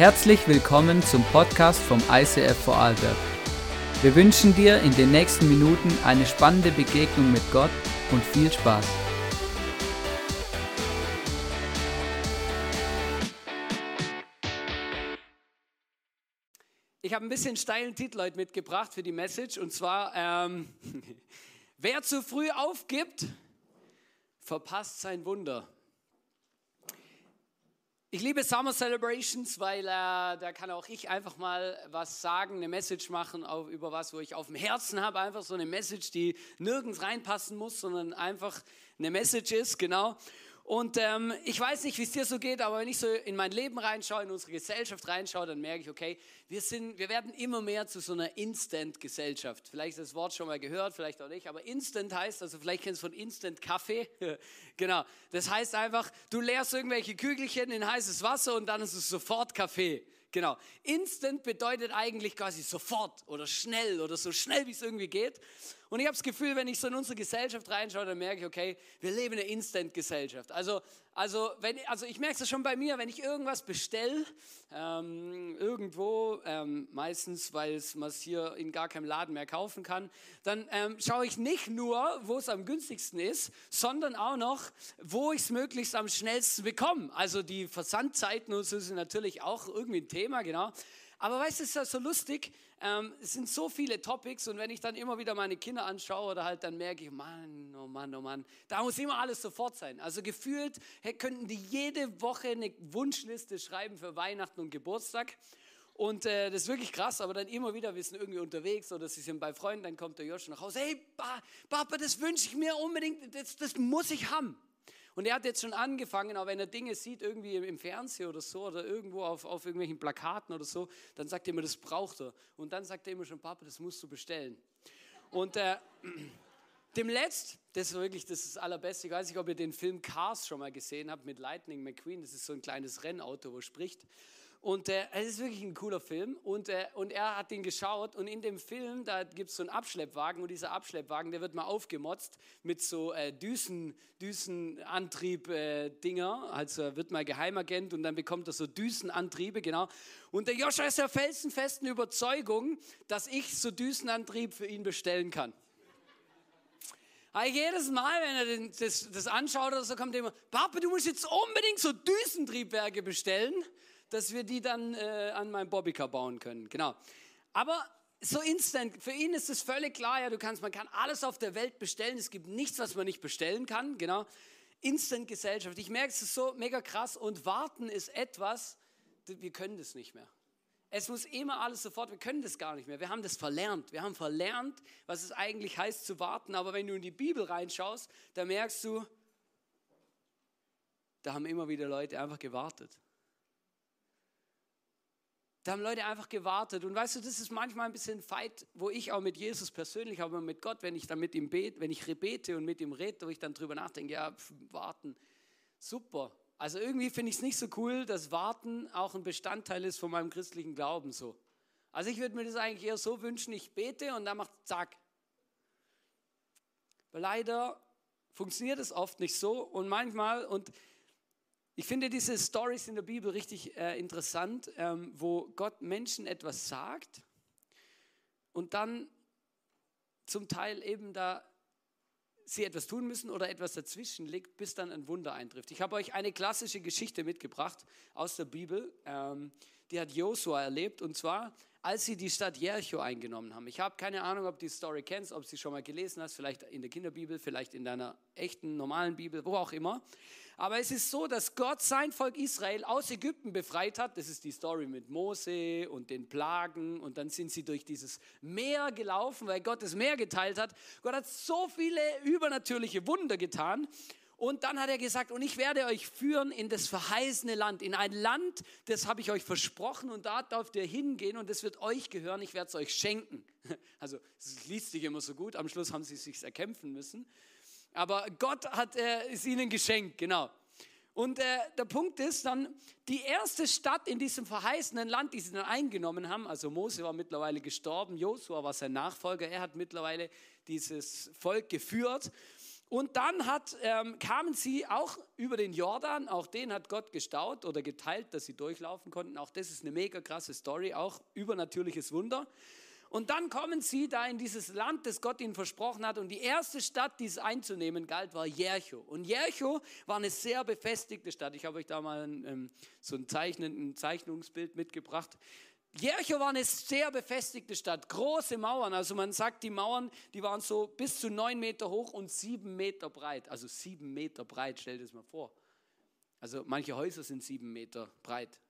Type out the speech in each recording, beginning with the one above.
Herzlich willkommen zum Podcast vom ICF Vorarlberg. Wir wünschen dir in den nächsten Minuten eine spannende Begegnung mit Gott und viel Spaß. Ich habe ein bisschen steilen Titel heute mitgebracht für die Message und zwar, ähm, wer zu früh aufgibt, verpasst sein Wunder. Ich liebe Summer Celebrations, weil äh, da kann auch ich einfach mal was sagen, eine Message machen auf, über was, wo ich auf dem Herzen habe. Einfach so eine Message, die nirgends reinpassen muss, sondern einfach eine Message ist, genau. Und ähm, ich weiß nicht, wie es dir so geht, aber wenn ich so in mein Leben reinschaue, in unsere Gesellschaft reinschaue, dann merke ich, okay, wir, sind, wir werden immer mehr zu so einer Instant-Gesellschaft. Vielleicht das Wort schon mal gehört, vielleicht auch nicht, aber Instant heißt, also vielleicht kennst du von Instant-Kaffee. genau, das heißt einfach, du leerst irgendwelche Kügelchen in heißes Wasser und dann ist es sofort Kaffee. Genau. Instant bedeutet eigentlich quasi sofort oder schnell oder so schnell, wie es irgendwie geht. Und ich habe das Gefühl, wenn ich so in unsere Gesellschaft reinschaue, dann merke ich, okay, wir leben in einer Instant-Gesellschaft. Also, also, wenn, also ich merke es schon bei mir, wenn ich irgendwas bestelle, ähm, irgendwo, ähm, meistens, weil man es hier in gar keinem Laden mehr kaufen kann, dann ähm, schaue ich nicht nur, wo es am günstigsten ist, sondern auch noch, wo ich es möglichst am schnellsten bekomme. Also die Versandzeiten und so sind natürlich auch irgendwie ein Thema, genau. Aber weißt du, es ist ja so lustig, ähm, es sind so viele Topics und wenn ich dann immer wieder meine Kinder anschaue oder halt dann merke ich, Mann, oh Mann, oh Mann, da muss immer alles sofort sein. Also gefühlt hey, könnten die jede Woche eine Wunschliste schreiben für Weihnachten und Geburtstag. Und äh, das ist wirklich krass, aber dann immer wieder, wir sind irgendwie unterwegs oder sie sind bei Freunden, dann kommt der Josh nach Hause, hey Papa, das wünsche ich mir unbedingt, das, das muss ich haben. Und er hat jetzt schon angefangen, auch wenn er Dinge sieht, irgendwie im Fernsehen oder so, oder irgendwo auf, auf irgendwelchen Plakaten oder so, dann sagt er immer, das braucht er. Und dann sagt er immer schon, Papa, das musst du bestellen. Und äh, dem Letzt, das ist wirklich das, ist das Allerbeste, ich weiß nicht, ob ihr den Film Cars schon mal gesehen habt mit Lightning McQueen, das ist so ein kleines Rennauto, wo er spricht. Und äh, es ist wirklich ein cooler Film. Und, äh, und er hat den geschaut. Und in dem Film, da gibt es so einen Abschleppwagen. Und dieser Abschleppwagen, der wird mal aufgemotzt mit so äh, Düsen, Düsenantrieb-Dinger. also er wird mal Geheimagent und dann bekommt er so Düsenantriebe, genau. Und der Joscha ist der felsenfesten Überzeugung, dass ich so Düsenantrieb für ihn bestellen kann. Aber jedes Mal, wenn er den, das, das anschaut oder so, kommt er immer, Papa, du musst jetzt unbedingt so Düsentriebwerke bestellen dass wir die dann äh, an meinem Bobbycar bauen können. Genau. Aber so instant, für ihn ist es völlig klar, ja, du kannst, man kann alles auf der Welt bestellen, es gibt nichts, was man nicht bestellen kann, genau. Instant Gesellschaft. Ich merke, es ist so mega krass und warten ist etwas, wir können das nicht mehr. Es muss immer alles sofort, wir können das gar nicht mehr. Wir haben das verlernt. Wir haben verlernt, was es eigentlich heißt zu warten. Aber wenn du in die Bibel reinschaust, da merkst du, da haben immer wieder Leute einfach gewartet. Da haben Leute einfach gewartet. Und weißt du, das ist manchmal ein bisschen ein Fight, wo ich auch mit Jesus persönlich, aber mit Gott, wenn ich dann mit ihm bete, wenn ich bete und mit ihm rede, wo ich dann drüber nachdenke, ja, pf, warten, super. Also irgendwie finde ich es nicht so cool, dass Warten auch ein Bestandteil ist von meinem christlichen Glauben so. Also ich würde mir das eigentlich eher so wünschen, ich bete und dann macht zack. Weil leider funktioniert es oft nicht so und manchmal, und ich finde diese Stories in der Bibel richtig äh, interessant, ähm, wo Gott Menschen etwas sagt und dann zum Teil eben da sie etwas tun müssen oder etwas dazwischen liegt, bis dann ein Wunder eintrifft. Ich habe euch eine klassische Geschichte mitgebracht aus der Bibel, ähm, die hat Josua erlebt und zwar als sie die Stadt Jericho eingenommen haben. Ich habe keine Ahnung, ob du die Story kennst, ob du sie schon mal gelesen hast, vielleicht in der Kinderbibel, vielleicht in deiner echten normalen Bibel, wo auch immer. Aber es ist so, dass Gott sein Volk Israel aus Ägypten befreit hat. Das ist die Story mit Mose und den Plagen. Und dann sind sie durch dieses Meer gelaufen, weil Gott das Meer geteilt hat. Gott hat so viele übernatürliche Wunder getan. Und dann hat er gesagt, und ich werde euch führen in das verheißene Land, in ein Land, das habe ich euch versprochen und da dürft ihr hingehen und das wird euch gehören, ich werde es euch schenken. Also es liest sich immer so gut, am Schluss haben sie es sich erkämpfen müssen. Aber Gott hat äh, es ihnen geschenkt, genau. Und äh, der Punkt ist dann, die erste Stadt in diesem verheißenen Land, die sie dann eingenommen haben, also Mose war mittlerweile gestorben, Josua war sein Nachfolger, er hat mittlerweile dieses Volk geführt. Und dann hat, ähm, kamen sie auch über den Jordan, auch den hat Gott gestaut oder geteilt, dass sie durchlaufen konnten. Auch das ist eine mega krasse Story, auch übernatürliches Wunder. Und dann kommen sie da in dieses Land, das Gott ihnen versprochen hat. Und die erste Stadt, die es einzunehmen galt, war Jericho. Und Jericho war eine sehr befestigte Stadt. Ich habe euch da mal ein, ähm, so ein, Zeichnen, ein Zeichnungsbild mitgebracht. Jericho war eine sehr befestigte Stadt, große Mauern. Also man sagt, die Mauern, die waren so bis zu neun Meter hoch und sieben Meter breit. Also sieben Meter breit, stell dir das mal vor. Also manche Häuser sind sieben Meter breit.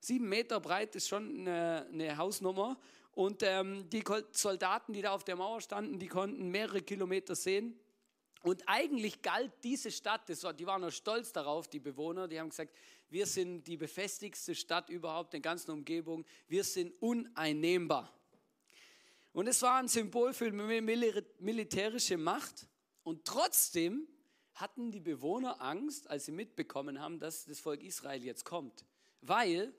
Sieben Meter breit ist schon eine, eine Hausnummer. Und ähm, die Soldaten, die da auf der Mauer standen, die konnten mehrere Kilometer sehen. Und eigentlich galt diese Stadt, war, die waren auch stolz darauf, die Bewohner, die haben gesagt, wir sind die befestigste Stadt überhaupt in der ganzen Umgebung, wir sind uneinnehmbar. Und es war ein Symbol für militärische Macht und trotzdem hatten die Bewohner Angst, als sie mitbekommen haben, dass das Volk Israel jetzt kommt, weil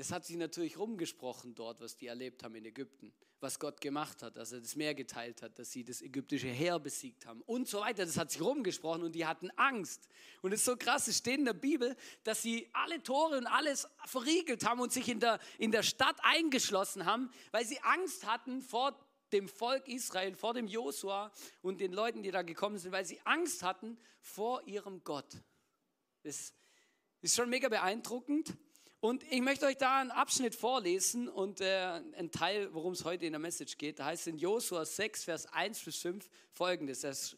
das hat sich natürlich rumgesprochen dort, was die erlebt haben in Ägypten, was Gott gemacht hat, dass er das Meer geteilt hat, dass sie das ägyptische Heer besiegt haben und so weiter. Das hat sich rumgesprochen und die hatten Angst. Und es ist so krass, es steht in der Bibel, dass sie alle Tore und alles verriegelt haben und sich in der, in der Stadt eingeschlossen haben, weil sie Angst hatten vor dem Volk Israel, vor dem Josua und den Leuten, die da gekommen sind, weil sie Angst hatten vor ihrem Gott. Das ist schon mega beeindruckend. Und ich möchte euch da einen Abschnitt vorlesen und äh, ein Teil, worum es heute in der Message geht. Da heißt es in Josua 6, Vers 1 bis 5 folgendes. Das,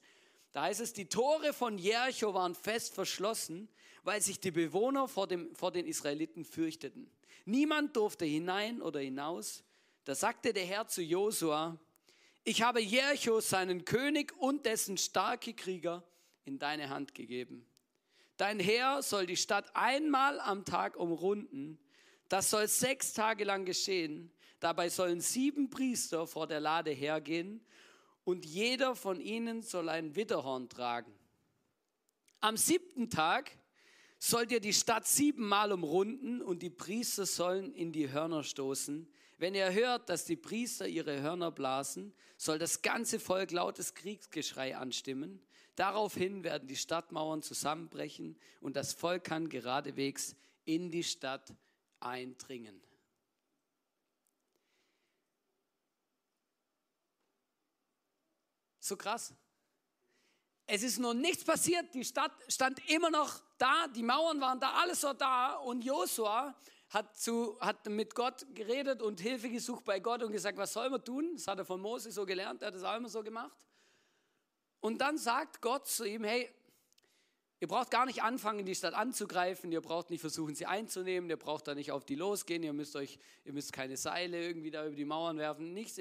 da heißt es, die Tore von Jericho waren fest verschlossen, weil sich die Bewohner vor, dem, vor den Israeliten fürchteten. Niemand durfte hinein oder hinaus. Da sagte der Herr zu Josua, ich habe Jericho, seinen König und dessen starke Krieger in deine Hand gegeben. Dein Herr soll die Stadt einmal am Tag umrunden. Das soll sechs Tage lang geschehen. Dabei sollen sieben Priester vor der Lade hergehen und jeder von ihnen soll ein Widderhorn tragen. Am siebten Tag sollt ihr die Stadt siebenmal umrunden und die Priester sollen in die Hörner stoßen. Wenn ihr hört, dass die Priester ihre Hörner blasen, soll das ganze Volk lautes Kriegsgeschrei anstimmen. Daraufhin werden die Stadtmauern zusammenbrechen und das Volk kann geradewegs in die Stadt eindringen. So krass. Es ist noch nichts passiert. Die Stadt stand immer noch da, die Mauern waren da, alles war da. Und Josua hat, hat mit Gott geredet und Hilfe gesucht bei Gott und gesagt, was soll man tun? Das hat er von Mose so gelernt, er hat das auch immer so gemacht. Und dann sagt Gott zu ihm, hey, ihr braucht gar nicht anfangen, die Stadt anzugreifen, ihr braucht nicht versuchen, sie einzunehmen, ihr braucht da nicht auf die losgehen, ihr müsst euch, ihr müsst keine Seile irgendwie da über die Mauern werfen, nichts.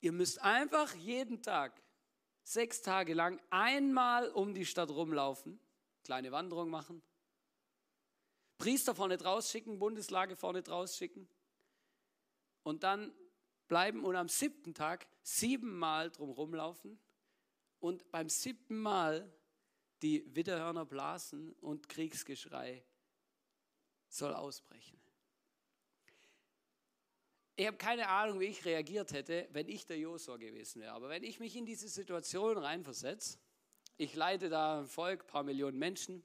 Ihr müsst einfach jeden Tag, sechs Tage lang, einmal um die Stadt rumlaufen, kleine Wanderung machen, Priester vorne draus schicken, Bundeslage vorne draus schicken und dann bleiben und am siebten Tag siebenmal drum rumlaufen und beim siebten Mal die Widderhörner blasen und Kriegsgeschrei soll ausbrechen. Ich habe keine Ahnung, wie ich reagiert hätte, wenn ich der Josua gewesen wäre. Aber wenn ich mich in diese Situation reinversetze, ich leite da ein Volk, ein paar Millionen Menschen,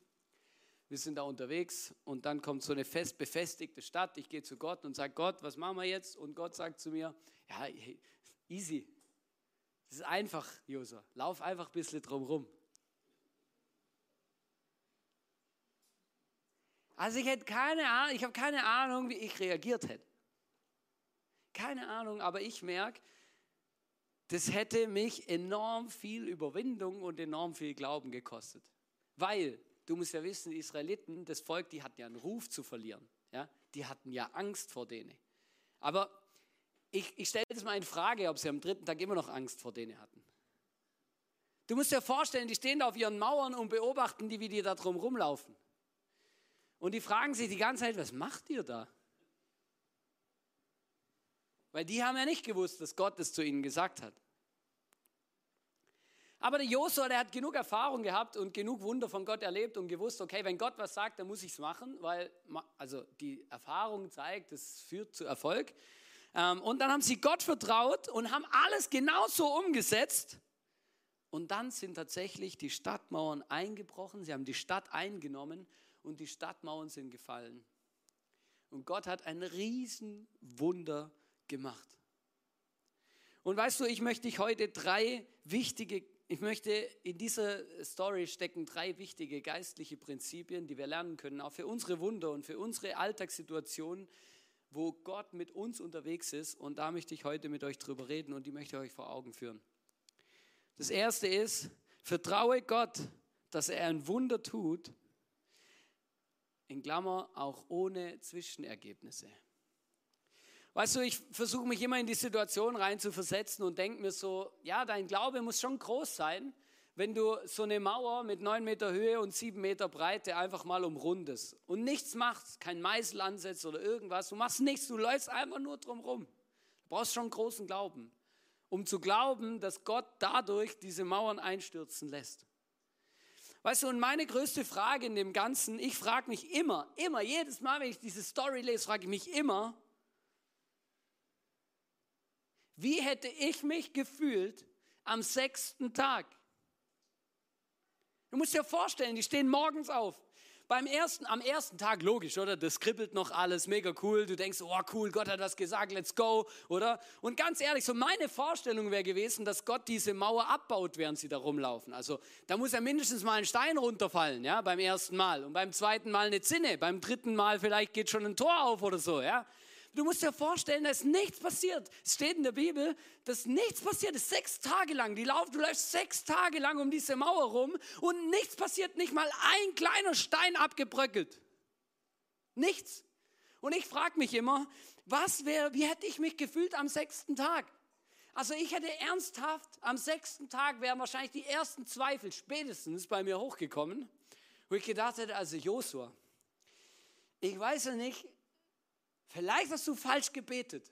wir sind da unterwegs und dann kommt so eine fest befestigte Stadt. Ich gehe zu Gott und sage, Gott, was machen wir jetzt? Und Gott sagt zu mir, ja, easy, das ist einfach, Josua. Lauf einfach ein bisschen drum rum. Also ich hätte keine Ahnung, ich habe keine Ahnung, wie ich reagiert hätte. Keine Ahnung, aber ich merke, das hätte mich enorm viel Überwindung und enorm viel Glauben gekostet. Weil, du musst ja wissen, die Israeliten, das Volk, die hatten ja einen Ruf zu verlieren. Ja? Die hatten ja Angst vor denen. Aber ich, ich stelle jetzt mal in Frage, ob sie am dritten Tag immer noch Angst vor denen hatten. Du musst dir vorstellen, die stehen da auf ihren Mauern und beobachten die, wie die da drum rumlaufen. Und die fragen sich die ganze Zeit, was macht ihr da? Weil die haben ja nicht gewusst, dass Gott es zu ihnen gesagt hat. Aber der Josua, der hat genug Erfahrung gehabt und genug Wunder von Gott erlebt und gewusst, okay, wenn Gott was sagt, dann muss ich es machen, weil also die Erfahrung zeigt, es führt zu Erfolg. Ähm, und dann haben sie Gott vertraut und haben alles genauso umgesetzt, Und dann sind tatsächlich die Stadtmauern eingebrochen, sie haben die Stadt eingenommen und die Stadtmauern sind gefallen. Und Gott hat ein Riesenwunder gemacht. Und weißt du, ich möchte dich heute drei wichtige, ich möchte in dieser Story stecken drei wichtige geistliche Prinzipien, die wir lernen können, auch für unsere Wunder und für unsere Alltagssituationen, wo Gott mit uns unterwegs ist. Und da möchte ich heute mit euch drüber reden und die möchte ich euch vor Augen führen. Das erste ist, vertraue Gott, dass er ein Wunder tut, in Klammer auch ohne Zwischenergebnisse. Weißt du, ich versuche mich immer in die Situation rein zu versetzen und denke mir so, ja, dein Glaube muss schon groß sein, wenn du so eine Mauer mit neun Meter Höhe und sieben Meter Breite einfach mal umrundest und nichts machst, kein Meißel ansetzt oder irgendwas, du machst nichts, du läufst einfach nur drumherum. Du brauchst schon großen Glauben, um zu glauben, dass Gott dadurch diese Mauern einstürzen lässt. Weißt du, und meine größte Frage in dem Ganzen, ich frage mich immer, immer, jedes Mal, wenn ich diese Story lese, frage ich mich immer, wie hätte ich mich gefühlt am sechsten Tag? Du musst dir vorstellen, die stehen morgens auf. Beim ersten, am ersten Tag, logisch, oder? Das kribbelt noch alles, mega cool. Du denkst, oh cool, Gott hat das gesagt, let's go, oder? Und ganz ehrlich, so meine Vorstellung wäre gewesen, dass Gott diese Mauer abbaut, während sie da rumlaufen. Also da muss ja mindestens mal ein Stein runterfallen, ja, beim ersten Mal. Und beim zweiten Mal eine Zinne. Beim dritten Mal vielleicht geht schon ein Tor auf oder so, ja. Du musst dir vorstellen, da ist nichts passiert. Es steht in der Bibel, dass nichts passiert ist. Sechs Tage lang. Die Lauf, du läufst sechs Tage lang um diese Mauer rum und nichts passiert. Nicht mal ein kleiner Stein abgebröckelt. Nichts. Und ich frage mich immer, was wäre, wie hätte ich mich gefühlt am sechsten Tag? Also ich hätte ernsthaft, am sechsten Tag wären wahrscheinlich die ersten Zweifel spätestens bei mir hochgekommen, wo ich gedacht hätte, also Josua, ich weiß ja nicht, Vielleicht hast du falsch gebetet.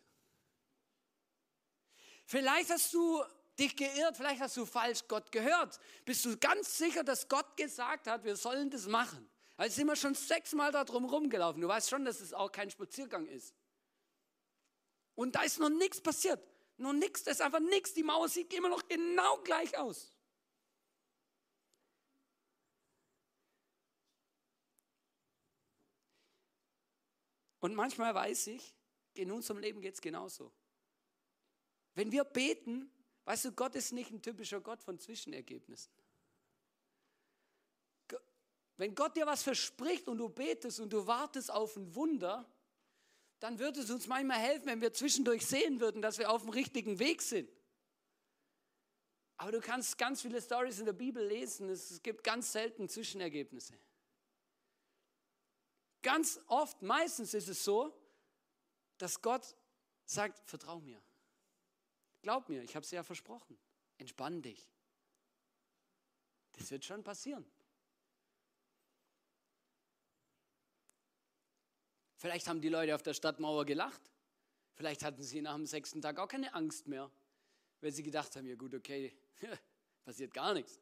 Vielleicht hast du dich geirrt, vielleicht hast du falsch Gott gehört. Bist du ganz sicher, dass Gott gesagt hat, wir sollen das machen? Also sind wir schon sechsmal da drum rumgelaufen. Du weißt schon, dass es auch kein Spaziergang ist. Und da ist noch nichts passiert. Noch nichts, da ist einfach nichts. Die Mauer sieht immer noch genau gleich aus. Und manchmal weiß ich, in unserem Leben geht es genauso. Wenn wir beten, weißt du, Gott ist nicht ein typischer Gott von Zwischenergebnissen. Wenn Gott dir was verspricht und du betest und du wartest auf ein Wunder, dann würde es uns manchmal helfen, wenn wir zwischendurch sehen würden, dass wir auf dem richtigen Weg sind. Aber du kannst ganz viele Stories in der Bibel lesen, es gibt ganz selten Zwischenergebnisse. Ganz oft, meistens ist es so, dass Gott sagt, vertrau mir. Glaub mir, ich habe es ja versprochen. Entspann dich. Das wird schon passieren. Vielleicht haben die Leute auf der Stadtmauer gelacht. Vielleicht hatten sie nach dem sechsten Tag auch keine Angst mehr, weil sie gedacht haben, ja gut, okay, passiert gar nichts.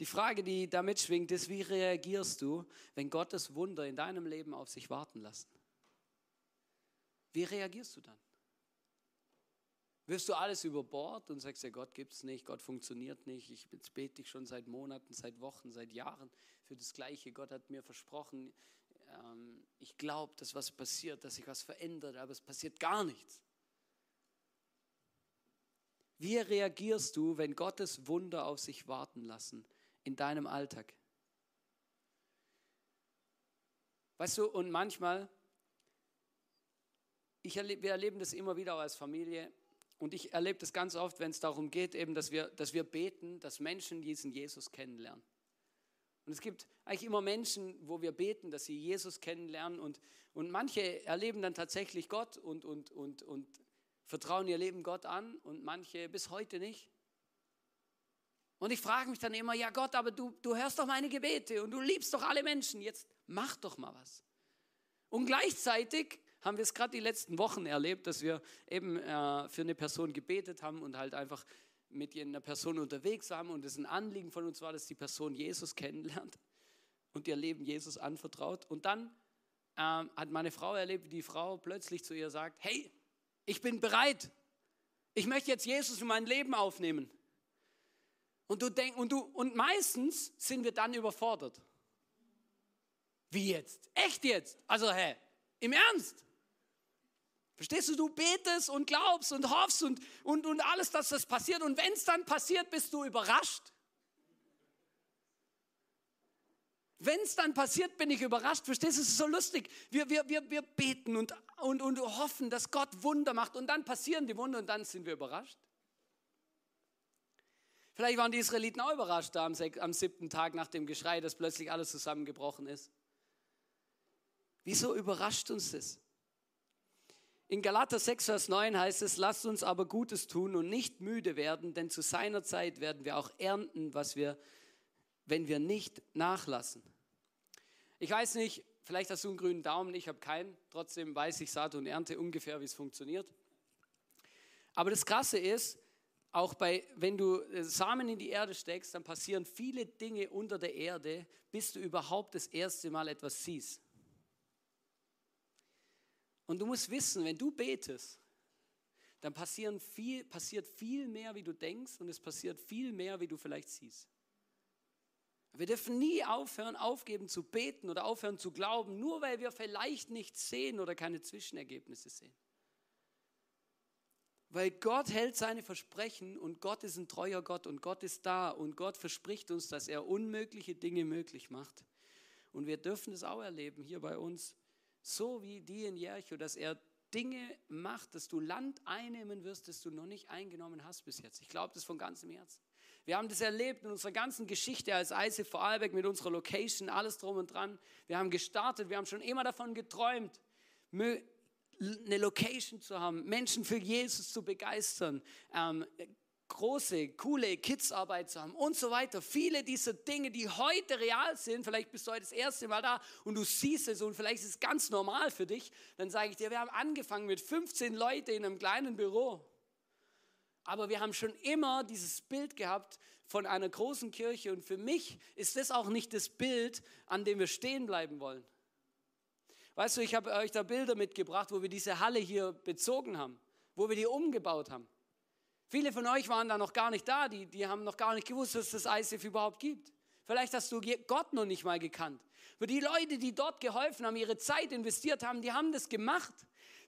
Die Frage, die damit schwingt, ist, wie reagierst du, wenn Gottes Wunder in deinem Leben auf sich warten lassen? Wie reagierst du dann? Wirst du alles über Bord und sagst, ja, Gott gibt es nicht, Gott funktioniert nicht, ich bete dich schon seit Monaten, seit Wochen, seit Jahren für das Gleiche. Gott hat mir versprochen, ähm, ich glaube, dass was passiert, dass sich was verändert, aber es passiert gar nichts. Wie reagierst du, wenn Gottes Wunder auf sich warten lassen? In deinem Alltag. Weißt du, und manchmal, ich erlebe, wir erleben das immer wieder als Familie und ich erlebe das ganz oft, wenn es darum geht, eben, dass wir, dass wir beten, dass Menschen diesen Jesus kennenlernen. Und es gibt eigentlich immer Menschen, wo wir beten, dass sie Jesus kennenlernen und, und manche erleben dann tatsächlich Gott und, und, und, und vertrauen ihr Leben Gott an und manche bis heute nicht. Und ich frage mich dann immer, ja Gott, aber du, du hörst doch meine Gebete und du liebst doch alle Menschen, jetzt mach doch mal was. Und gleichzeitig haben wir es gerade die letzten Wochen erlebt, dass wir eben äh, für eine Person gebetet haben und halt einfach mit einer Person unterwegs waren und es ein Anliegen von uns war, dass die Person Jesus kennenlernt und ihr Leben Jesus anvertraut. Und dann ähm, hat meine Frau erlebt, wie die Frau plötzlich zu ihr sagt, hey, ich bin bereit, Ich möchte jetzt Jesus in mein Leben aufnehmen. Und du denkst, und du, und meistens sind wir dann überfordert. Wie jetzt? Echt jetzt? Also, hä? Im Ernst? Verstehst du, du betest und glaubst und hoffst und, und, und alles, dass das passiert. Und wenn es dann passiert, bist du überrascht. Wenn es dann passiert, bin ich überrascht. Verstehst du, es ist so lustig. Wir, wir, wir, wir beten und, und, und hoffen, dass Gott Wunder macht. Und dann passieren die Wunder und dann sind wir überrascht. Vielleicht waren die Israeliten auch überrascht da am, am siebten Tag nach dem Geschrei, dass plötzlich alles zusammengebrochen ist. Wieso überrascht uns das? In Galater 6, Vers 9 heißt es, lasst uns aber Gutes tun und nicht müde werden, denn zu seiner Zeit werden wir auch ernten, was wir, wenn wir nicht nachlassen. Ich weiß nicht, vielleicht hast du einen grünen Daumen, ich habe keinen, trotzdem weiß ich Saat und Ernte ungefähr, wie es funktioniert. Aber das Krasse ist, auch bei, wenn du äh, Samen in die Erde steckst, dann passieren viele Dinge unter der Erde, bis du überhaupt das erste Mal etwas siehst. Und du musst wissen, wenn du betest, dann viel, passiert viel mehr, wie du denkst und es passiert viel mehr, wie du vielleicht siehst. Wir dürfen nie aufhören, aufgeben zu beten oder aufhören zu glauben, nur weil wir vielleicht nichts sehen oder keine Zwischenergebnisse sehen. Weil Gott hält seine Versprechen und Gott ist ein treuer Gott und Gott ist da und Gott verspricht uns, dass er unmögliche Dinge möglich macht. Und wir dürfen es auch erleben hier bei uns so wie die in Jericho, dass er Dinge macht, dass du Land einnehmen wirst, das du noch nicht eingenommen hast bis jetzt. Ich glaube das von ganzem Herzen. Wir haben das erlebt in unserer ganzen Geschichte als Eise Vorarlberg mit unserer Location, alles drum und dran. Wir haben gestartet, wir haben schon immer davon geträumt, eine Location zu haben, Menschen für Jesus zu begeistern, ähm, große, coole Kidsarbeit zu haben und so weiter. Viele dieser Dinge, die heute real sind, vielleicht bist du heute das erste Mal da und du siehst es und vielleicht ist es ganz normal für dich, dann sage ich dir, wir haben angefangen mit 15 Leuten in einem kleinen Büro. Aber wir haben schon immer dieses Bild gehabt von einer großen Kirche und für mich ist das auch nicht das Bild, an dem wir stehen bleiben wollen. Weißt du, ich habe euch da Bilder mitgebracht, wo wir diese Halle hier bezogen haben, wo wir die umgebaut haben. Viele von euch waren da noch gar nicht da, die, die haben noch gar nicht gewusst, dass es das ICF überhaupt gibt. Vielleicht hast du Gott noch nicht mal gekannt. Aber die Leute, die dort geholfen haben, ihre Zeit investiert haben, die haben das gemacht,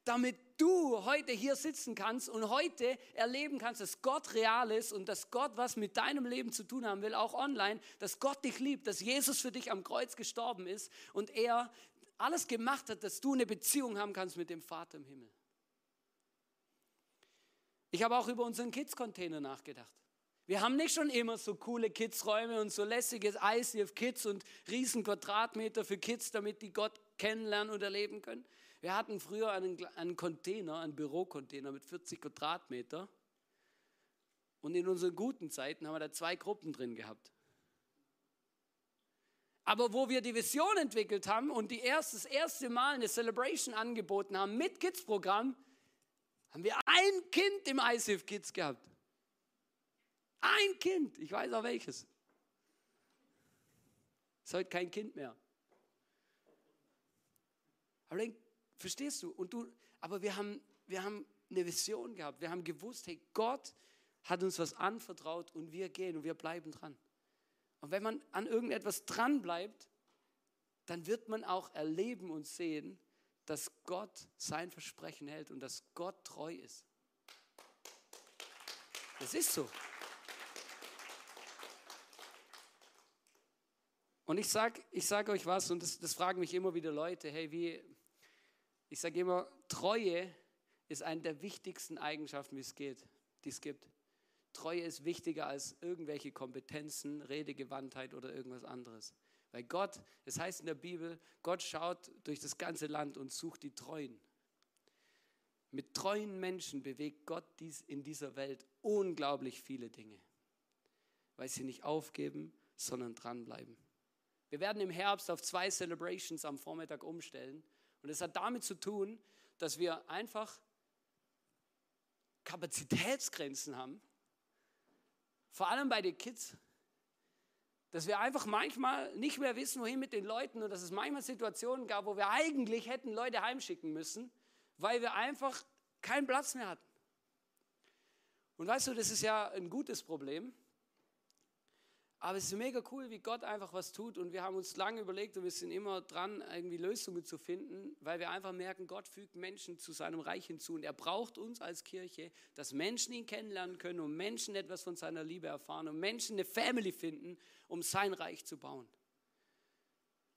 damit du heute hier sitzen kannst und heute erleben kannst, dass Gott real ist und dass Gott was mit deinem Leben zu tun haben will, auch online, dass Gott dich liebt, dass Jesus für dich am Kreuz gestorben ist und er alles gemacht hat, dass du eine Beziehung haben kannst mit dem Vater im Himmel. Ich habe auch über unseren Kids-Container nachgedacht. Wir haben nicht schon immer so coole Kids-Räume und so lässiges ICF Kids und riesen Quadratmeter für Kids, damit die Gott kennenlernen und erleben können. Wir hatten früher einen, einen Container, einen Bürocontainer mit 40 Quadratmeter. Und in unseren guten Zeiten haben wir da zwei Gruppen drin gehabt. Aber wo wir die Vision entwickelt haben und die erst, das erste Mal eine Celebration angeboten haben mit Kids-Programm, haben wir ein Kind im ISIF Kids gehabt. Ein Kind, ich weiß auch welches. Ist heute kein Kind mehr. Aber denk, verstehst du? Und du, aber wir haben, wir haben eine Vision gehabt. Wir haben gewusst, hey, Gott hat uns was anvertraut und wir gehen und wir bleiben dran. Und wenn man an irgendetwas dran bleibt, dann wird man auch erleben und sehen, dass Gott sein Versprechen hält und dass Gott treu ist. Das ist so. Und ich sage ich sag euch was, und das, das fragen mich immer wieder Leute, hey, wie, ich sage immer, Treue ist eine der wichtigsten Eigenschaften, wie es geht, die es gibt. Treue ist wichtiger als irgendwelche Kompetenzen, Redegewandtheit oder irgendwas anderes. Weil Gott, es heißt in der Bibel, Gott schaut durch das ganze Land und sucht die Treuen. Mit treuen Menschen bewegt Gott dies in dieser Welt unglaublich viele Dinge, weil sie nicht aufgeben, sondern dranbleiben. Wir werden im Herbst auf zwei Celebrations am Vormittag umstellen und es hat damit zu tun, dass wir einfach Kapazitätsgrenzen haben, vor allem bei den Kids dass wir einfach manchmal nicht mehr wissen, wohin mit den Leuten und dass es manchmal Situationen gab, wo wir eigentlich hätten Leute heimschicken müssen, weil wir einfach keinen Platz mehr hatten. Und weißt du, das ist ja ein gutes Problem. Aber es ist mega cool, wie Gott einfach was tut. Und wir haben uns lange überlegt und wir sind immer dran, irgendwie Lösungen zu finden, weil wir einfach merken, Gott fügt Menschen zu seinem Reich hinzu. Und er braucht uns als Kirche, dass Menschen ihn kennenlernen können und Menschen etwas von seiner Liebe erfahren und Menschen eine Family finden, um sein Reich zu bauen.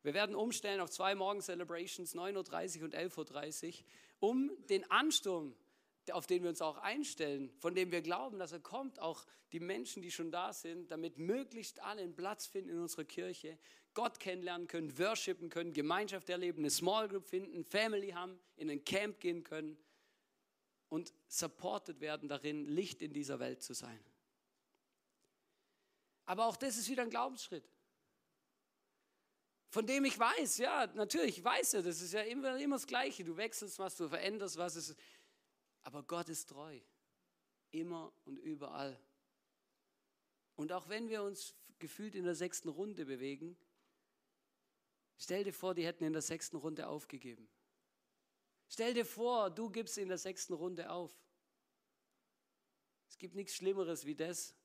Wir werden umstellen auf zwei Morgen-Celebrations, 9.30 Uhr und 11.30 Uhr, um den Ansturm auf den wir uns auch einstellen, von dem wir glauben, dass er kommt, auch die Menschen, die schon da sind, damit möglichst alle einen Platz finden in unserer Kirche, Gott kennenlernen können, worshipen können, Gemeinschaft erleben, eine Small Group finden, Family haben, in ein Camp gehen können und supported werden darin, Licht in dieser Welt zu sein. Aber auch das ist wieder ein Glaubensschritt. Von dem ich weiß, ja, natürlich, ich weiß ja, das ist ja immer, immer das Gleiche. Du wechselst was, du veränderst was. Es ist, aber Gott ist treu, immer und überall. Und auch wenn wir uns gefühlt in der sechsten Runde bewegen, stell dir vor, die hätten in der sechsten Runde aufgegeben. Stell dir vor, du gibst in der sechsten Runde auf. Es gibt nichts Schlimmeres wie das,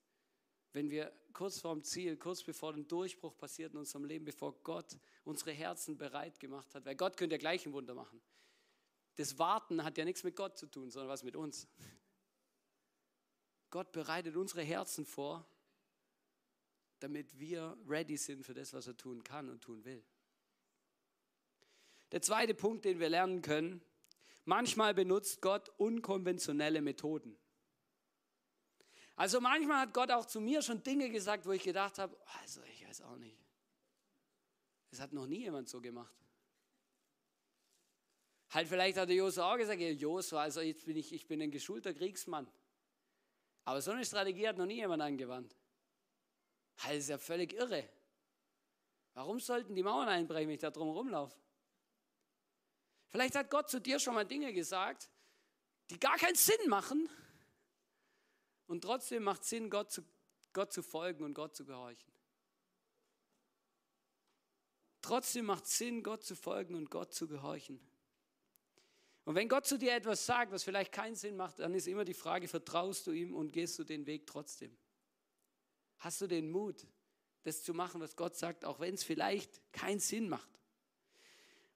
wenn wir kurz vorm Ziel, kurz bevor ein Durchbruch passiert in unserem Leben, bevor Gott unsere Herzen bereit gemacht hat, weil Gott könnte ja gleich ein Wunder machen das Warten hat ja nichts mit Gott zu tun, sondern was mit uns. Gott bereitet unsere Herzen vor, damit wir ready sind für das, was er tun kann und tun will. Der zweite Punkt, den wir lernen können, manchmal benutzt Gott unkonventionelle Methoden. Also manchmal hat Gott auch zu mir schon Dinge gesagt, wo ich gedacht habe, also ich weiß auch nicht. Das hat noch nie jemand so gemacht. Halt, vielleicht hat der Josua auch gesagt, ja, Josua, also jetzt bin ich, ich bin ein geschulter Kriegsmann. Aber so eine Strategie hat noch nie jemand angewandt. Halt, ist ja völlig irre. Warum sollten die Mauern einbrechen, wenn ich da drum rumlaufe? Vielleicht hat Gott zu dir schon mal Dinge gesagt, die gar keinen Sinn machen. Und trotzdem macht Sinn, Gott zu, Gott zu folgen und Gott zu gehorchen. Trotzdem macht Sinn, Gott zu folgen und Gott zu gehorchen. Und wenn Gott zu dir etwas sagt, was vielleicht keinen Sinn macht, dann ist immer die Frage, vertraust du ihm und gehst du den Weg trotzdem? Hast du den Mut, das zu machen, was Gott sagt, auch wenn es vielleicht keinen Sinn macht?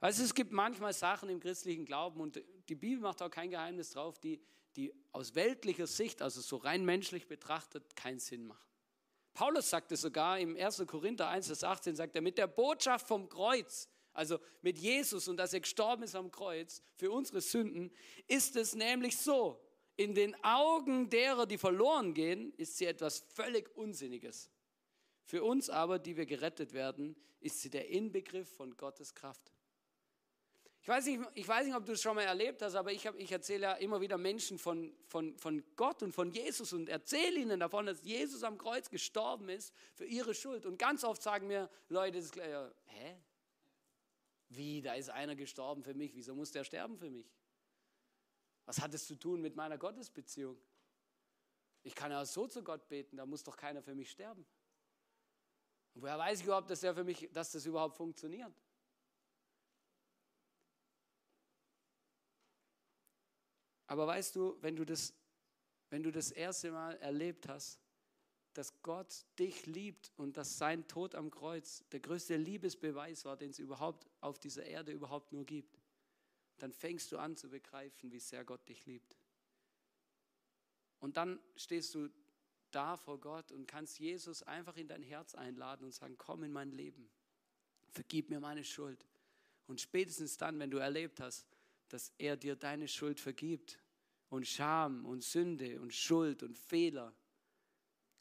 Also es gibt manchmal Sachen im christlichen Glauben und die Bibel macht auch kein Geheimnis drauf, die, die aus weltlicher Sicht, also so rein menschlich betrachtet, keinen Sinn machen. Paulus sagt es sogar im 1. Korinther 1, Vers 18, sagt er, mit der Botschaft vom Kreuz also mit Jesus und dass er gestorben ist am Kreuz für unsere Sünden, ist es nämlich so, in den Augen derer, die verloren gehen, ist sie etwas völlig Unsinniges. Für uns aber, die wir gerettet werden, ist sie der Inbegriff von Gottes Kraft. Ich weiß nicht, ich weiß nicht ob du es schon mal erlebt hast, aber ich, hab, ich erzähle ja immer wieder Menschen von, von, von Gott und von Jesus und erzähle ihnen davon, dass Jesus am Kreuz gestorben ist für ihre Schuld. Und ganz oft sagen mir Leute, das, äh, hä? Wie, da ist einer gestorben für mich, wieso muss der sterben für mich? Was hat es zu tun mit meiner Gottesbeziehung? Ich kann ja so zu Gott beten, da muss doch keiner für mich sterben. Und woher weiß ich überhaupt, dass, der für mich, dass das überhaupt funktioniert? Aber weißt du, wenn du das, wenn du das erste Mal erlebt hast, dass Gott dich liebt und dass sein Tod am Kreuz der größte Liebesbeweis war, den es überhaupt auf dieser Erde überhaupt nur gibt, dann fängst du an zu begreifen, wie sehr Gott dich liebt. Und dann stehst du da vor Gott und kannst Jesus einfach in dein Herz einladen und sagen, komm in mein Leben, vergib mir meine Schuld. Und spätestens dann, wenn du erlebt hast, dass er dir deine Schuld vergibt und Scham und Sünde und Schuld und Fehler,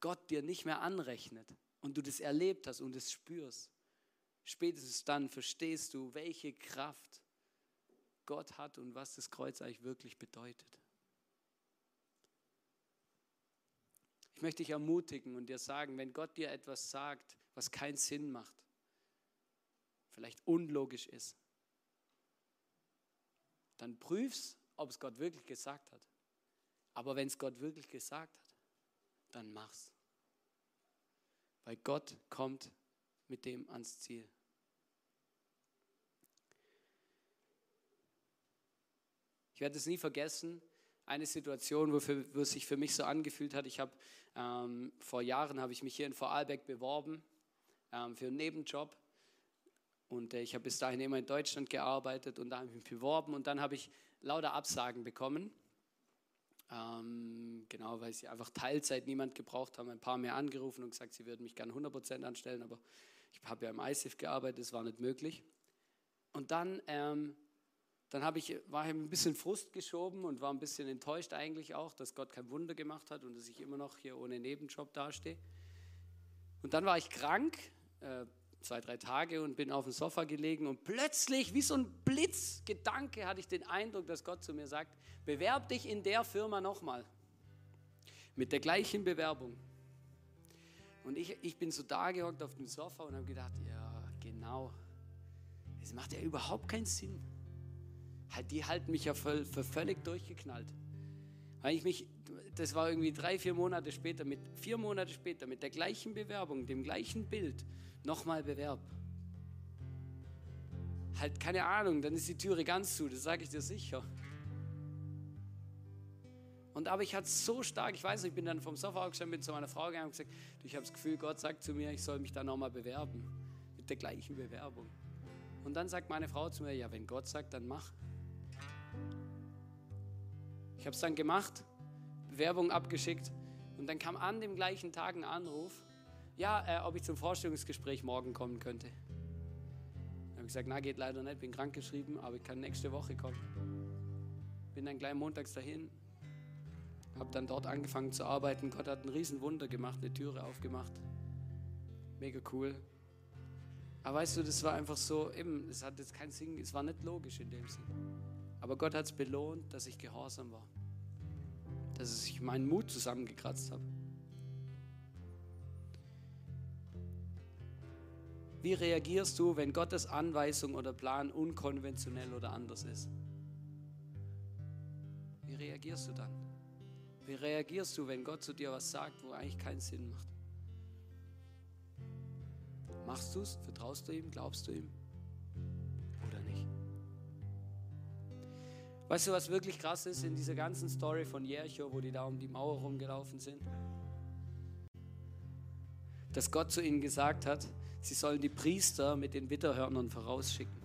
Gott dir nicht mehr anrechnet und du das erlebt hast und es spürst, spätestens dann verstehst du, welche Kraft Gott hat und was das Kreuz eigentlich wirklich bedeutet. Ich möchte dich ermutigen und dir sagen, wenn Gott dir etwas sagt, was keinen Sinn macht, vielleicht unlogisch ist, dann prüf's, ob es Gott wirklich gesagt hat. Aber wenn es Gott wirklich gesagt hat, dann mach's. Weil Gott kommt mit dem ans Ziel. Ich werde es nie vergessen, eine Situation, wo, es sich für mich so angefühlt hat. Ich habe ähm, vor Jahren habe ich mich hier in Vorarlberg beworben ähm, für einen Nebenjob und äh, ich habe bis dahin immer in Deutschland gearbeitet und da habe ich mich beworben und dann habe ich lauter Absagen bekommen. Ähm, genau, weil sie einfach Teilzeit niemand gebraucht haben. Ein paar mehr angerufen und gesagt, sie würden mich gerne 100% anstellen, aber ich habe ja im ISIF gearbeitet, das war nicht möglich. Und dann ähm, dann ich, war ich ein bisschen Frust geschoben und war ein bisschen enttäuscht eigentlich auch, dass Gott kein Wunder gemacht hat und dass ich immer noch hier ohne Nebenjob dastehe. Und dann war ich krank, äh, zwei, drei Tage und bin auf dem Sofa gelegen und plötzlich, wie so ein Blitzgedanke, hatte ich den Eindruck, dass Gott zu mir sagt, bewerb dich in der Firma nochmal. Mit der gleichen Bewerbung. Und ich, ich bin so da gehockt auf dem Sofa und habe gedacht, ja, genau. Das macht ja überhaupt keinen Sinn halt, die halten mich ja für, für völlig durchgeknallt. Weil ich mich, das war irgendwie drei, vier Monate später, mit vier Monate später, mit der gleichen Bewerbung, dem gleichen Bild, nochmal bewerb. Halt, keine Ahnung, dann ist die Türe ganz zu, das sage ich dir sicher. Und aber ich hatte so stark, ich weiß nicht, ich bin dann vom Sofa aufgestanden, bin zu meiner Frau gegangen und gesagt, ich habe das Gefühl, Gott sagt zu mir, ich soll mich da nochmal bewerben. Mit der gleichen Bewerbung. Und dann sagt meine Frau zu mir, ja, wenn Gott sagt, dann mach. Ich habe es dann gemacht, Bewerbung abgeschickt und dann kam an dem gleichen Tag ein Anruf, ja, äh, ob ich zum Vorstellungsgespräch morgen kommen könnte. Dann habe ich gesagt, na geht leider nicht, bin krankgeschrieben, aber ich kann nächste Woche kommen. Bin dann gleich montags dahin, habe dann dort angefangen zu arbeiten. Gott hat ein Riesenwunder gemacht, eine Türe aufgemacht. Mega cool. Aber weißt du, das war einfach so, eben, es hat jetzt keinen Sinn, es war nicht logisch in dem Sinn. Aber Gott hat es belohnt, dass ich gehorsam war. Dass ich meinen Mut zusammengekratzt habe. Wie reagierst du, wenn Gottes Anweisung oder Plan unkonventionell oder anders ist? Wie reagierst du dann? Wie reagierst du, wenn Gott zu dir was sagt, wo eigentlich keinen Sinn macht? Machst du es? Vertraust du ihm? Glaubst du ihm? Weißt du, was wirklich krass ist in dieser ganzen Story von Jericho, wo die da um die Mauer rumgelaufen sind? Dass Gott zu ihnen gesagt hat, sie sollen die Priester mit den Witterhörnern vorausschicken.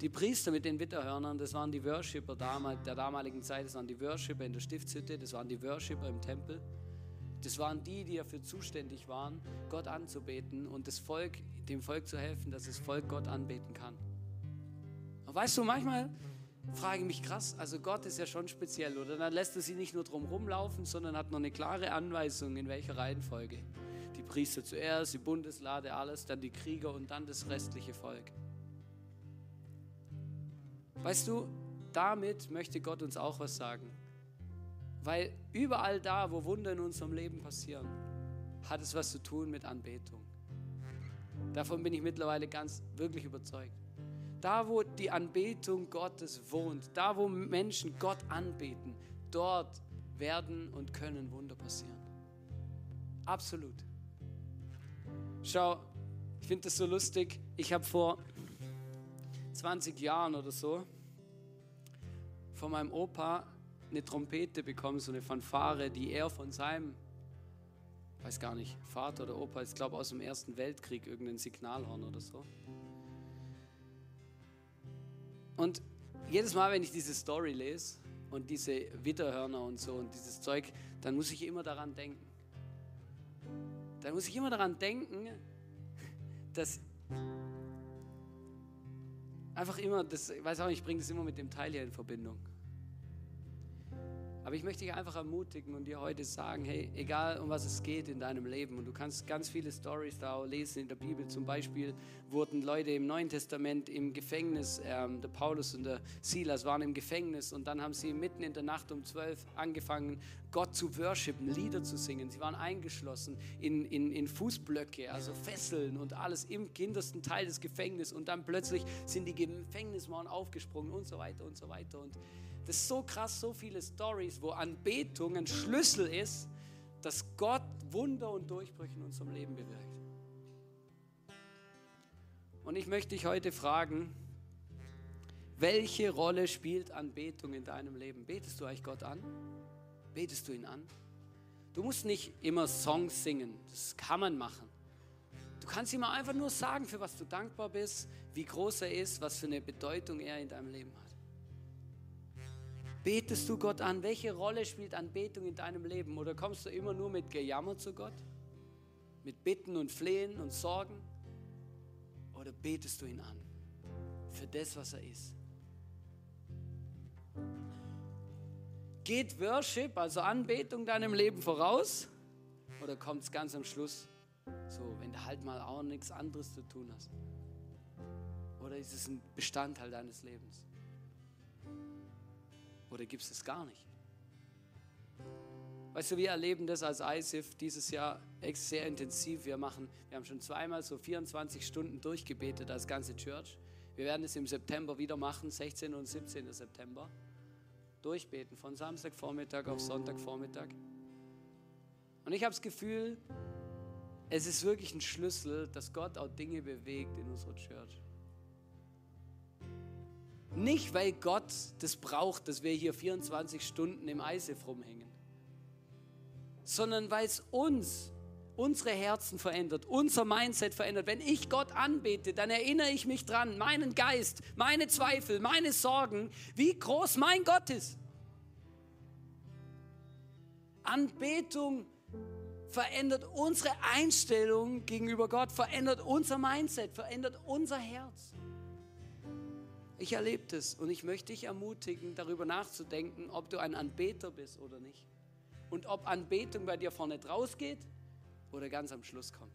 Die Priester mit den Witterhörnern, das waren die Worshipper der damaligen Zeit, das waren die Worshipper in der Stiftshütte, das waren die Worshipper im Tempel. Das waren die, die dafür zuständig waren, Gott anzubeten und das Volk, dem Volk zu helfen, dass das Volk Gott anbeten kann. Und weißt du, manchmal frage mich krass, also Gott ist ja schon speziell, oder? Dann lässt er sie nicht nur drum rumlaufen, sondern hat noch eine klare Anweisung, in welcher Reihenfolge. Priester zuerst, die Bundeslade, alles, dann die Krieger und dann das restliche Volk. Weißt du, damit möchte Gott uns auch was sagen. Weil überall da, wo Wunder in unserem Leben passieren, hat es was zu tun mit Anbetung. Davon bin ich mittlerweile ganz wirklich überzeugt. Da, wo die Anbetung Gottes wohnt, da, wo Menschen Gott anbeten, dort werden und können Wunder passieren. Absolut. Schau, ich finde das so lustig. Ich habe vor 20 Jahren oder so von meinem Opa eine Trompete bekommen, so eine Fanfare, die er von seinem, weiß gar nicht, Vater oder Opa, ich glaube aus dem Ersten Weltkrieg, irgendein Signalhorn oder so. Und jedes Mal, wenn ich diese Story lese und diese Witterhörner und so und dieses Zeug, dann muss ich immer daran denken. Dann muss ich immer daran denken, dass einfach immer, das, ich weiß auch nicht, ich bringe das immer mit dem Teil hier in Verbindung. Aber ich möchte dich einfach ermutigen und dir heute sagen, hey, egal um was es geht in deinem Leben, und du kannst ganz viele Stories da lesen in der Bibel, zum Beispiel wurden Leute im Neuen Testament im Gefängnis, ähm, der Paulus und der Silas waren im Gefängnis und dann haben sie mitten in der Nacht um zwölf angefangen, Gott zu worshipen, Lieder zu singen. Sie waren eingeschlossen in, in, in Fußblöcke, also Fesseln und alles im hintersten Teil des Gefängnisses. Und dann plötzlich sind die Gefängnismauern aufgesprungen und so weiter und so weiter. Und das ist so krass, so viele Stories, wo Anbetung ein Schlüssel ist, dass Gott Wunder und Durchbrüche in unserem Leben bewirkt. Und ich möchte dich heute fragen, welche Rolle spielt Anbetung in deinem Leben? Betest du eigentlich Gott an? Betest du ihn an? Du musst nicht immer Songs singen, das kann man machen. Du kannst ihm einfach nur sagen, für was du dankbar bist, wie groß er ist, was für eine Bedeutung er in deinem Leben hat. Betest du Gott an? Welche Rolle spielt Anbetung in deinem Leben? Oder kommst du immer nur mit Gejammer zu Gott? Mit Bitten und Flehen und Sorgen? Oder betest du ihn an für das, was er ist? Geht Worship, also Anbetung, deinem Leben voraus? Oder kommt es ganz am Schluss, so, wenn du halt mal auch nichts anderes zu tun hast? Oder ist es ein Bestandteil deines Lebens? Oder gibt es es gar nicht? Weißt du, wir erleben das als ISIF dieses Jahr sehr intensiv. Wir machen, wir haben schon zweimal so 24 Stunden durchgebetet als ganze Church. Wir werden es im September wieder machen, 16. und 17. September durchbeten, von Samstagvormittag auf Sonntagvormittag. Und ich habe das Gefühl, es ist wirklich ein Schlüssel, dass Gott auch Dinge bewegt in unserer Church. Nicht, weil Gott das braucht, dass wir hier 24 Stunden im Eisef rumhängen, sondern weil es uns, unsere Herzen verändert, unser Mindset verändert. Wenn ich Gott anbete, dann erinnere ich mich dran, meinen Geist, meine Zweifel, meine Sorgen, wie groß mein Gott ist. Anbetung verändert unsere Einstellung gegenüber Gott, verändert unser Mindset, verändert unser Herz. Ich erlebe das und ich möchte dich ermutigen, darüber nachzudenken, ob du ein Anbeter bist oder nicht. Und ob Anbetung bei dir vorne draus geht oder ganz am Schluss kommt.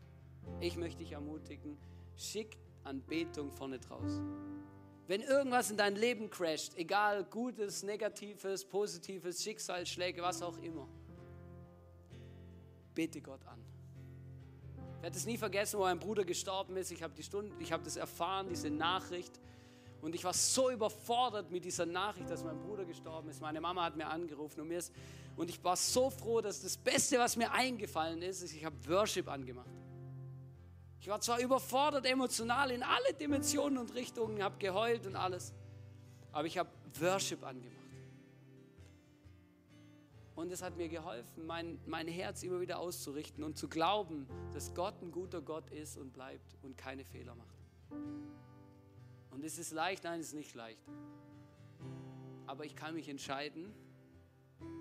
Ich möchte dich ermutigen, schick Anbetung vorne draus. Wenn irgendwas in dein Leben crasht, egal Gutes, Negatives, Positives, Schicksalsschläge, was auch immer, bete Gott an. Ich werde es nie vergessen, wo ein Bruder gestorben ist. Ich habe die Stunde, ich habe das erfahren, diese Nachricht. Und ich war so überfordert mit dieser Nachricht, dass mein Bruder gestorben ist. Meine Mama hat mir angerufen und, mir ist, und ich war so froh, dass das Beste, was mir eingefallen ist, ist, ich habe Worship angemacht. Ich war zwar überfordert emotional in alle Dimensionen und Richtungen, habe geheult und alles, aber ich habe Worship angemacht. Und es hat mir geholfen, mein, mein Herz immer wieder auszurichten und zu glauben, dass Gott ein guter Gott ist und bleibt und keine Fehler macht. Und ist es leicht? Nein, es ist nicht leicht. Aber ich kann mich entscheiden,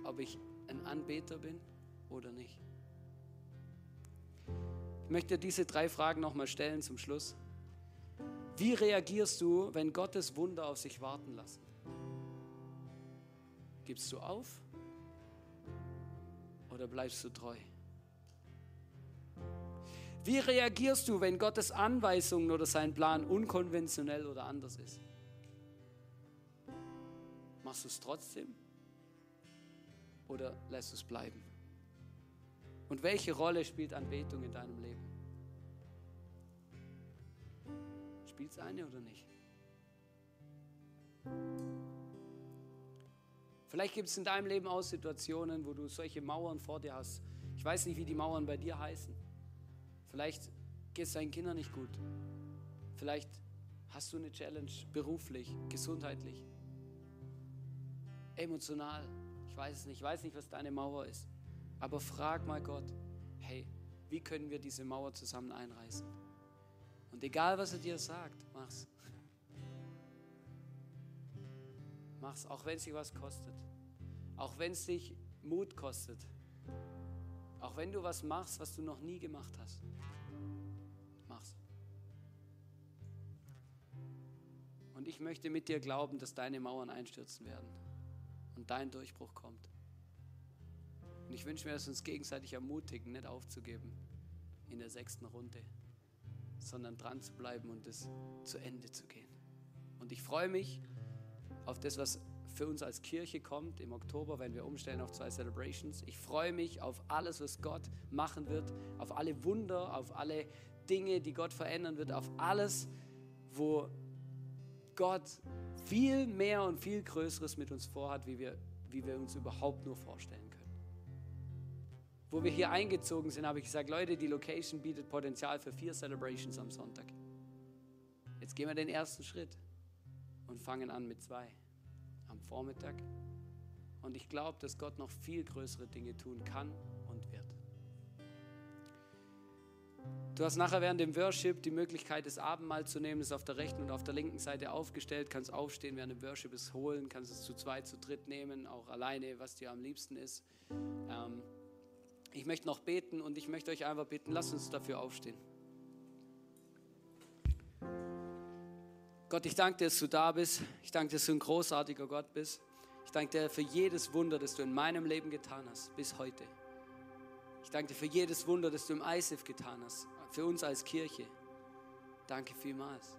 ob ich ein Anbeter bin oder nicht. Ich möchte diese drei Fragen nochmal stellen zum Schluss. Wie reagierst du, wenn Gottes Wunder auf sich warten lassen? Gibst du auf oder bleibst du treu? Wie reagierst du, wenn Gottes Anweisungen oder sein Plan unkonventionell oder anders ist? Machst du es trotzdem oder lässt du es bleiben? Und welche Rolle spielt Anbetung in deinem Leben? Spielt es eine oder nicht? Vielleicht gibt es in deinem Leben auch Situationen, wo du solche Mauern vor dir hast. Ich weiß nicht, wie die Mauern bei dir heißen. Vielleicht geht es deinen Kindern nicht gut. Vielleicht hast du eine Challenge beruflich, gesundheitlich, emotional. Ich weiß es nicht. Ich weiß nicht, was deine Mauer ist. Aber frag mal Gott, hey, wie können wir diese Mauer zusammen einreißen? Und egal, was er dir sagt, mach's. Mach's, auch wenn es dich was kostet. Auch wenn es dich Mut kostet. Auch wenn du was machst, was du noch nie gemacht hast. Mach's. Und ich möchte mit dir glauben, dass deine Mauern einstürzen werden und dein Durchbruch kommt. Und ich wünsche mir, dass wir uns gegenseitig ermutigen, nicht aufzugeben in der sechsten Runde, sondern dran zu bleiben und es zu Ende zu gehen. Und ich freue mich auf das, was für uns als Kirche kommt im Oktober, wenn wir umstellen auf zwei Celebrations. Ich freue mich auf alles, was Gott machen wird, auf alle Wunder, auf alle Dinge, die Gott verändern wird, auf alles, wo Gott viel mehr und viel Größeres mit uns vorhat, wie wir, wie wir uns überhaupt nur vorstellen können. Wo wir hier eingezogen sind, habe ich gesagt, Leute, die Location bietet Potenzial für vier Celebrations am Sonntag. Jetzt gehen wir den ersten Schritt. und fangen an mit zwei am Vormittag. Und ich glaube, dass Gott noch viel größere Dinge tun kann und wird. Du hast nachher während dem Worship die Möglichkeit, das Abendmahl zu nehmen. Das ist auf der rechten und auf der linken Seite aufgestellt. Kannst aufstehen während dem Worship, es holen. Kannst es zu zweit, zu dritt nehmen, auch alleine, was dir am liebsten ist. Ähm, ich möchte noch beten und ich möchte euch einfach bitten, lasst uns dafür aufstehen. Gott, ich danke dir, dass du da bist. Ich danke dir, dass du ein großartiger Gott bist. Ich danke dir für jedes Wunder, das du in meinem Leben getan hast, bis heute. Ich danke dir für jedes Wunder, das du im ISIF getan hast, für uns als Kirche. Danke vielmals.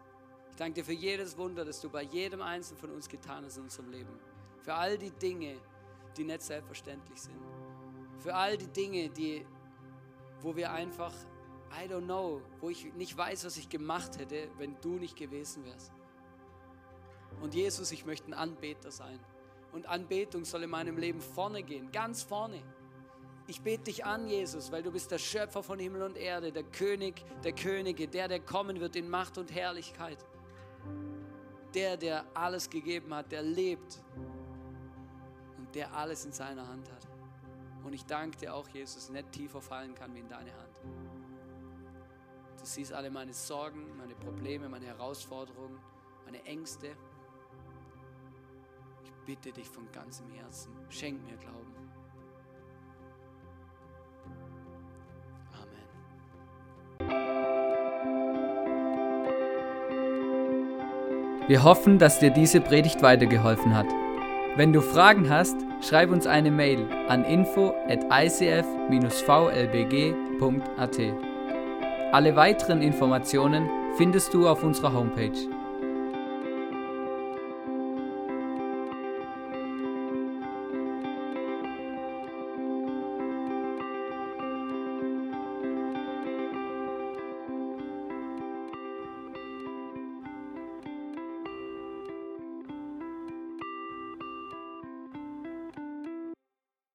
Ich danke dir für jedes Wunder, das du bei jedem Einzelnen von uns getan hast in unserem Leben. Für all die Dinge, die nicht selbstverständlich sind. Für all die Dinge, die, wo wir einfach, I don't know, wo ich nicht weiß, was ich gemacht hätte, wenn du nicht gewesen wärst. Und Jesus, ich möchte ein Anbeter sein. Und Anbetung soll in meinem Leben vorne gehen, ganz vorne. Ich bete dich an, Jesus, weil du bist der Schöpfer von Himmel und Erde, der König der Könige, der, der kommen wird in Macht und Herrlichkeit. Der, der alles gegeben hat, der lebt und der alles in seiner Hand hat. Und ich danke dir auch, Jesus, nicht tiefer fallen kann wie in deine Hand. Du siehst alle meine Sorgen, meine Probleme, meine Herausforderungen, meine Ängste. Ich bitte dich von ganzem Herzen, schenk mir Glauben. Wir hoffen, dass dir diese Predigt weitergeholfen hat. Wenn du Fragen hast, schreib uns eine Mail an info at icf-vlbg.at. Alle weiteren Informationen findest du auf unserer Homepage.